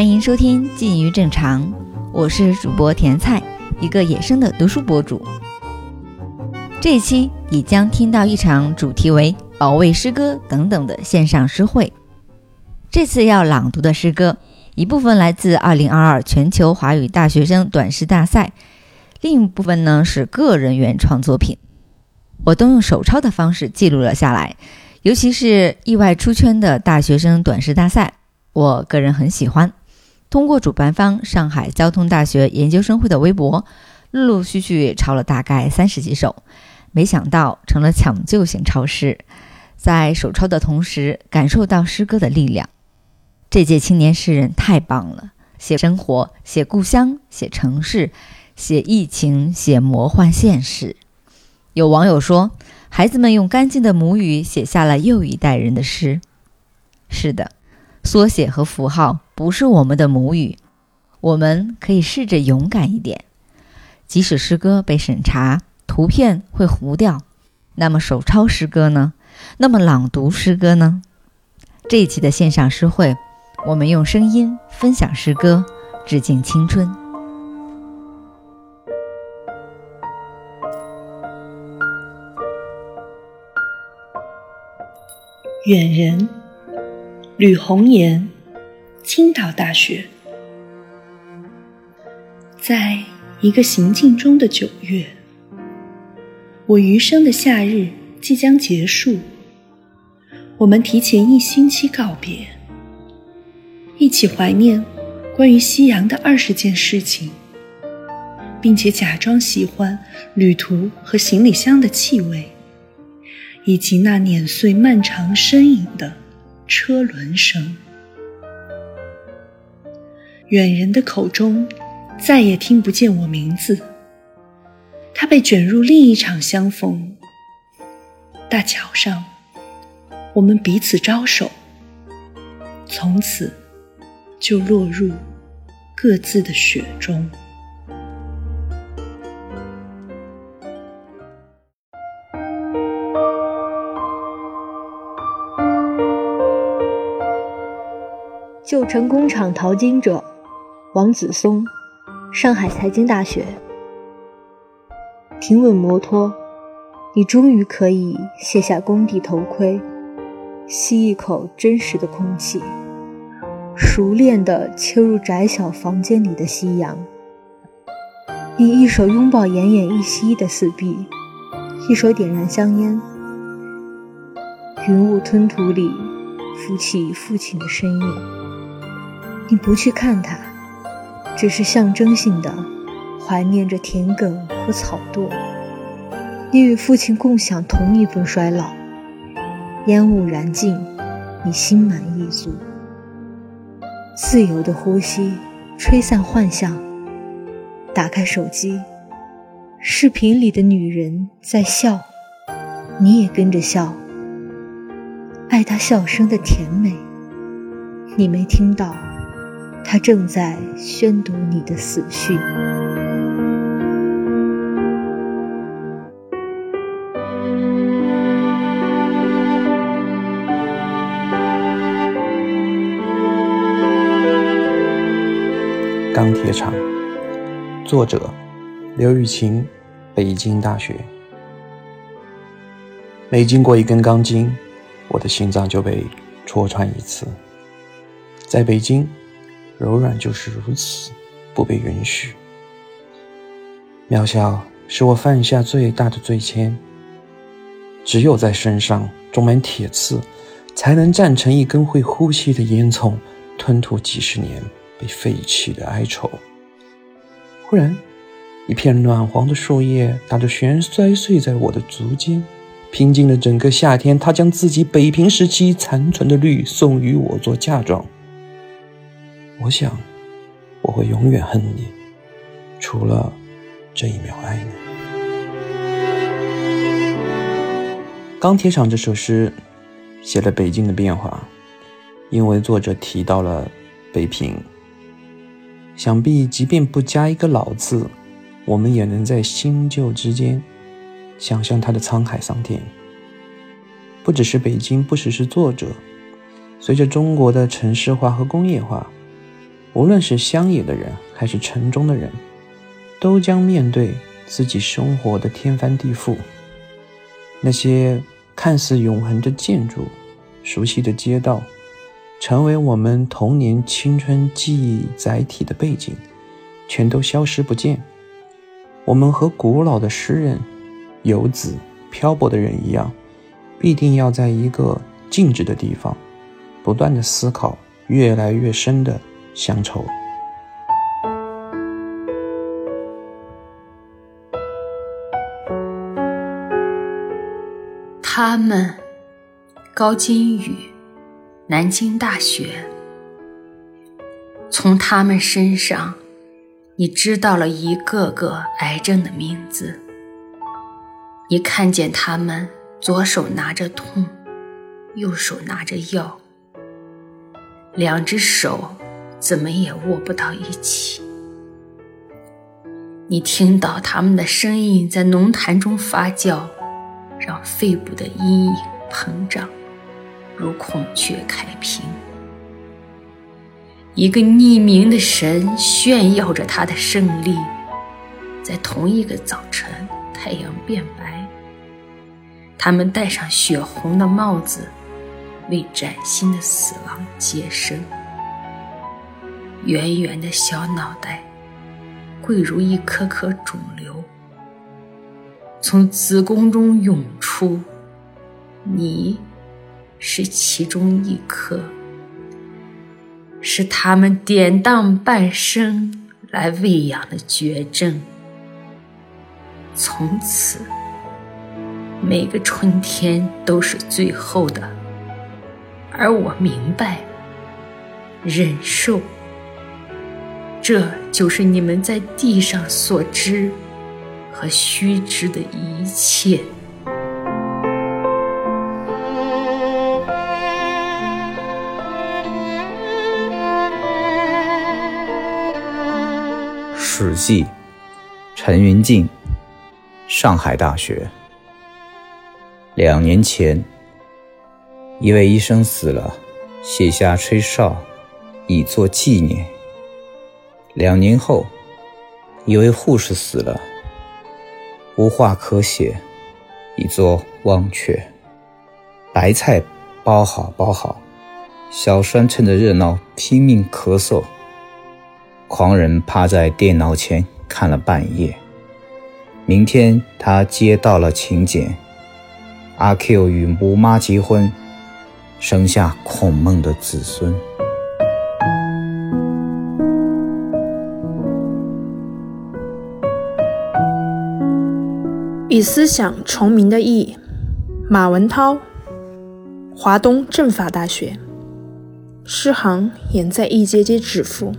欢迎收听《近于正常》，我是主播甜菜，一个野生的读书博主。这一期你将听到一场主题为“保卫诗歌”等等的线上诗会。这次要朗读的诗歌，一部分来自2022全球华语大学生短诗大赛，另一部分呢是个人原创作品。我都用手抄的方式记录了下来，尤其是意外出圈的大学生短诗大赛，我个人很喜欢。通过主办方上海交通大学研究生会的微博，陆陆续续抄了大概三十几首，没想到成了抢救型抄诗，在手抄的同时感受到诗歌的力量。这届青年诗人太棒了，写生活，写故乡，写城市，写疫情，写魔幻现实。有网友说，孩子们用干净的母语写下了又一代人的诗。是的，缩写和符号不是我们的母语，我们可以试着勇敢一点。即使诗歌被审查，图片会糊掉，那么手抄诗歌呢？那么朗读诗歌呢？这一期的线上诗会，我们用声音分享诗歌，致敬青春。远人，吕红颜，青岛大学。在一个行进中的九月，我余生的夏日即将结束。我们提前一星期告别，一起怀念关于夕阳的二十件事情，并且假装喜欢旅途和行李箱的气味。以及那碾碎漫长身影的车轮声，远人的口中再也听不见我名字。他被卷入另一场相逢。大桥上，我们彼此招手，从此就落入各自的雪中。旧城工厂淘金者，王子松，上海财经大学。停稳摩托，你终于可以卸下工地头盔，吸一口真实的空气，熟练地切入窄小房间里的夕阳。你一手拥抱奄奄一息的四壁，一手点燃香烟。云雾吞吐里，浮起父亲的身影。你不去看他，只是象征性的怀念着田埂和草垛。你与父亲共享同一份衰老。烟雾燃尽，你心满意足。自由的呼吸，吹散幻象。打开手机，视频里的女人在笑，你也跟着笑。爱她笑声的甜美，你没听到。他正在宣读你的死讯。钢铁厂，作者刘雨晴，北京大学。每经过一根钢筋，我的心脏就被戳穿一次。在北京。柔软就是如此，不被允许。渺小是我犯下最大的罪愆。只有在身上种满铁刺，才能站成一根会呼吸的烟囱，吞吐几十年被废弃的哀愁。忽然，一片暖黄的树叶打着旋摔碎在我的足尖，拼尽了整个夏天。它将自己北平时期残存的绿送与我做嫁妆。我想，我会永远恨你，除了这一秒爱你。《钢铁厂》这首诗写了北京的变化，因为作者提到了北平。想必即便不加一个“老”字，我们也能在新旧之间想象它的沧海桑田。不只是北京，不只是作者，随着中国的城市化和工业化。无论是乡野的人还是城中的人，都将面对自己生活的天翻地覆。那些看似永恒的建筑、熟悉的街道，成为我们童年青春记忆载体的背景，全都消失不见。我们和古老的诗人、游子、漂泊的人一样，必定要在一个静止的地方，不断的思考越来越深的乡愁。他们，高金宇，南京大学。从他们身上，你知道了一个个癌症的名字。你看见他们左手拿着痛，右手拿着药，两只手怎么也握不到一起。你听到他们的声音在浓痰中发酵。让肺部的阴影膨胀，如孔雀开屏。一个匿名的神炫耀着他的胜利，在同一个早晨，太阳变白。他们戴上血红的帽子，为崭新的死亡接生。圆圆的小脑袋，贵如一颗颗肿瘤。从子宫中涌出，你是其中一颗，是他们典当半生来喂养的绝症。从此，每个春天都是最后的，而我明白，忍受，这就是你们在地上所知。和须知的一切。《史记》，陈云静，上海大学。两年前，一位医生死了，写下吹哨，以作纪念。两年后，一位护士死了。无话可写，以作忘却。白菜包好包好，小栓趁着热闹拼命咳嗽。狂人趴在电脑前看了半夜。明天他接到了请柬，阿 Q 与姆妈结婚，生下孔孟的子孙。以思想重名的意，马文涛，华东政法大学。诗行掩在一节节指腹，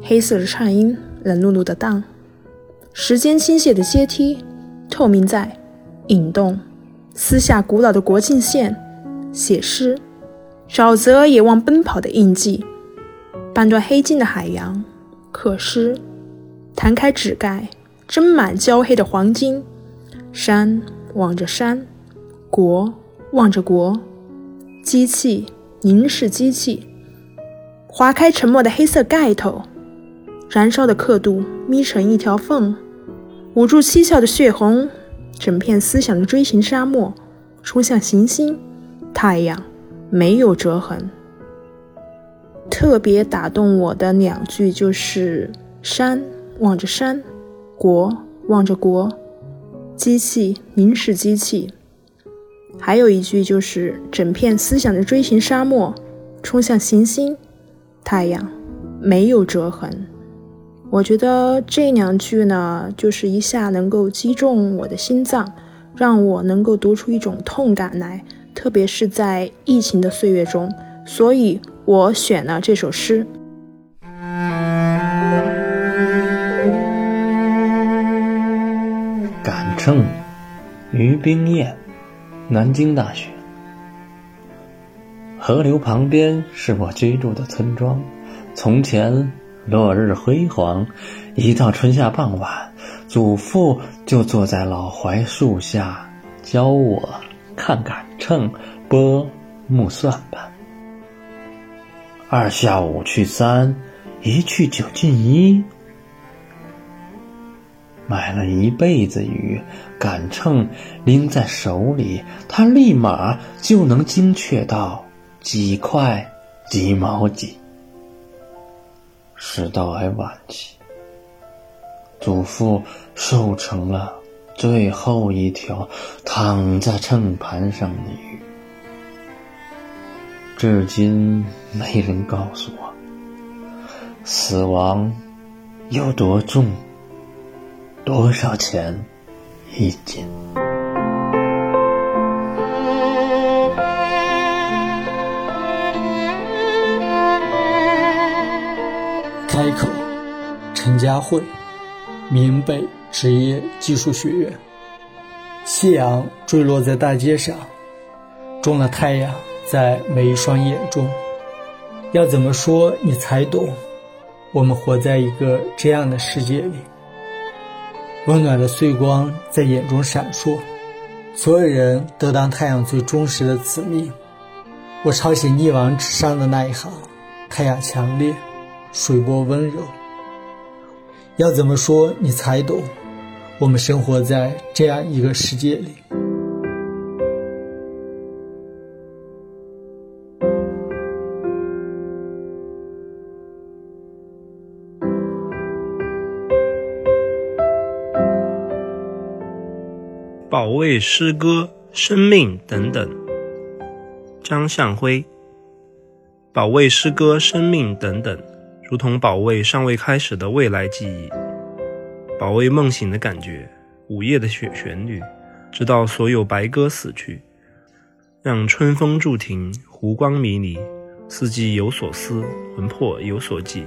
黑色的颤音冷漉漉的荡。时间倾泻的阶梯，透明在引动。撕下古老的国境线，写诗。沼泽也望奔跑的印记，半段黑金的海洋，刻诗。弹开纸盖，斟满焦黑的黄金。山望着山，国望着国，机器凝视机器，划开沉默的黑色盖头，燃烧的刻度眯成一条缝，捂住七窍的血红，整片思想的锥形沙漠，冲向行星，太阳没有折痕。特别打动我的两句就是山望着山，国望着国。机器凝视机器，还有一句就是整片思想的锥形沙漠冲向行星，太阳没有折痕。我觉得这两句呢，就是一下能够击中我的心脏，让我能够读出一种痛感来，特别是在疫情的岁月中，所以我选了这首诗。正于冰燕，南京大学。河流旁边是我居住的村庄。从前落日辉煌，一到春夏傍晚，祖父就坐在老槐树下教我看杆秤、拨木算盘。二下五去三，一去九进一。买了一辈子鱼，杆秤拎在手里，他立马就能精确到几块几毛几。时到还晚期，祖父瘦成了最后一条躺在秤盘上的鱼。至今没人告诉我，死亡有多重，多少钱一斤。开口，陈佳慧，闽北职业技术学院。夕阳坠落在大街上，中了太阳。在每一双眼中，要怎么说你才懂？我们活在一个这样的世界里，温暖的碎光在眼中闪烁，所有人都当太阳最忠实的子民。我抄写溺亡纸上的那一行：太阳强烈，水波温柔。要怎么说你才懂？我们生活在这样一个世界里。保卫诗歌、生命等等。张向辉。保卫诗歌、生命等等，如同保卫尚未开始的未来记忆，保卫梦醒的感觉，午夜的旋旋律，直到所有白鸽死去，让春风驻停，湖光迷离，四季有所思，魂魄有所寄，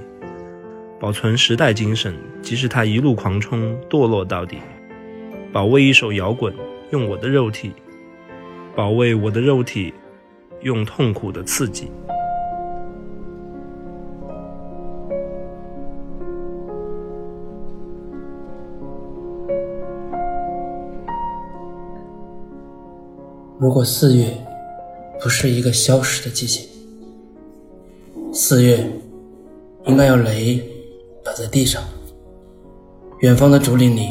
保存时代精神，即使它一路狂冲，堕落到底。保卫一首摇滚，用我的肉体；保卫我的肉体，用痛苦的刺激。如果四月不是一个消失的季节，四月应该有雷打在地上，远方的竹林里。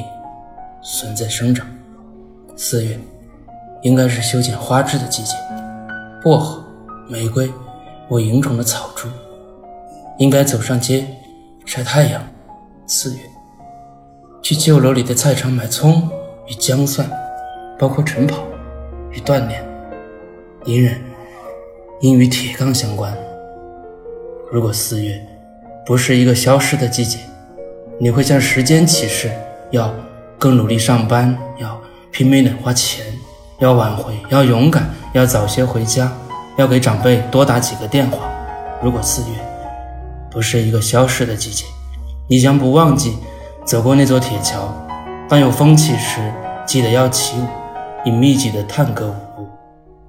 笋在生长，四月应该是修剪花枝的季节。薄荷、玫瑰，我营中的草株，应该走上街晒太阳。四月去旧楼里的菜场买葱与姜蒜，包括晨跑与锻炼。隐忍应与铁钢相关。如果四月不是一个消失的季节，你会向时间启示要。更努力上班，要拼命的花钱，要挽回，要勇敢，要早些回家，要给长辈多打几个电话。如果四月不是一个消失的季节，你将不忘记走过那座铁桥。当有风起时，记得要起舞，以密集的探戈舞步，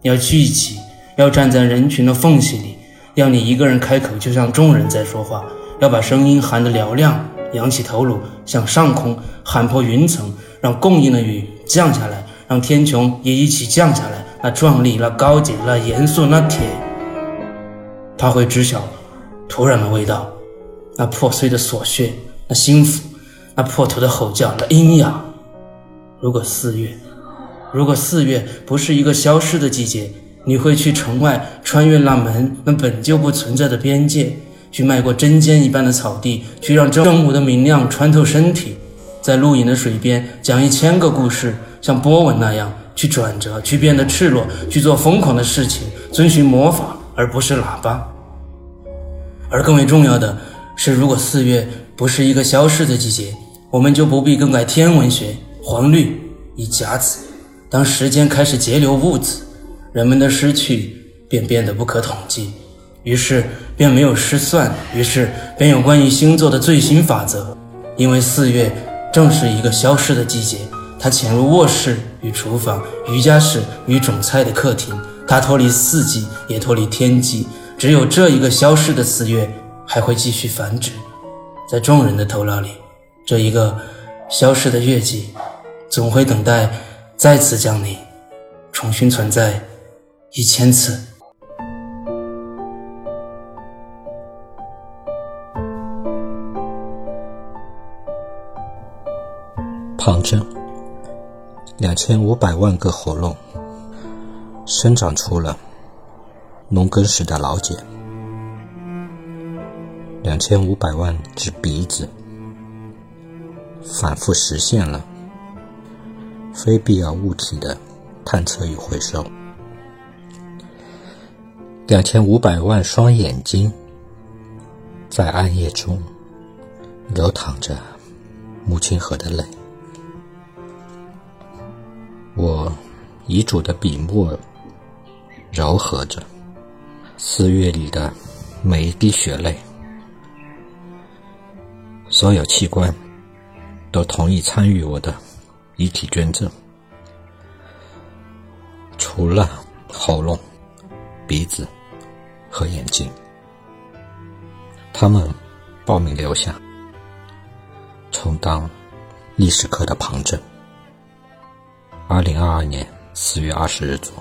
要聚集，要站在人群的缝隙里，要你一个人开口，就像众人在说话，要把声音喊得嘹亮。仰起头颅，向上空喊破云层，让供应的雨降下来，让天穹也一起降下来。那壮丽，那高洁，那严肃，那铁，他会知晓土壤的味道，那破碎的锁穴，那心腹，那破土的吼叫，那阴阳。如果四月，如果四月不是一个消失的季节，你会去城外，穿越那门，那本就不存在的边界。去迈过针尖一般的草地，去让正午的明亮穿透身体，在露营的水边讲一千个故事，像波纹那样去转折，去变得赤裸，去做疯狂的事情，遵循魔法而不是喇叭。而更为重要的是，如果四月不是一个消逝的季节，我们就不必更改天文学，黄绿以甲子。当时间开始节流物子，人们的失去便变得不可统计。于是便没有失算，于是便有关于星座的最新法则。因为四月正是一个消失的季节，它潜入卧室与厨房、瑜伽室与种菜的客厅，它脱离四季，也脱离天际。只有这一个消失的四月，还会继续繁殖，在众人的头脑里，这一个消失的月季，总会等待再次降临，重新存在一千次。旁证，两千五百万个喉咙生长出了农耕时的老茧，两千五百万只鼻子反复实现了非必要物体的探测与回收，两千五百万双眼睛在暗夜中流淌着。母亲河的泪，我遗嘱的笔墨柔和着四月里的每一滴血泪。所有器官都同意参与我的遗体捐赠，除了喉咙、鼻子和眼睛，他们报名留下。充当历史课的旁证。二零二二年四月二十日左，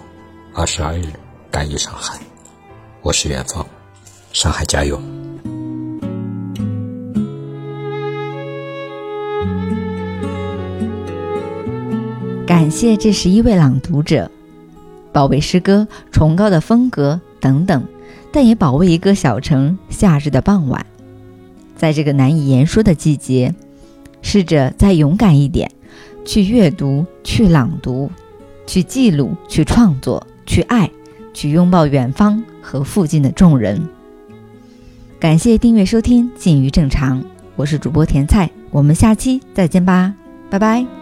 二十二日赶于上海。我是远方，上海加油！感谢这十一位朗读者，保卫诗歌崇高的风格等等，但也保卫一个小城夏日的傍晚，在这个难以言说的季节。试着再勇敢一点，去阅读，去朗读，去记录，去创作，去爱，去拥抱远方和附近的众人。感谢订阅收听《近于正常》，我是主播甜菜，我们下期再见吧，拜拜。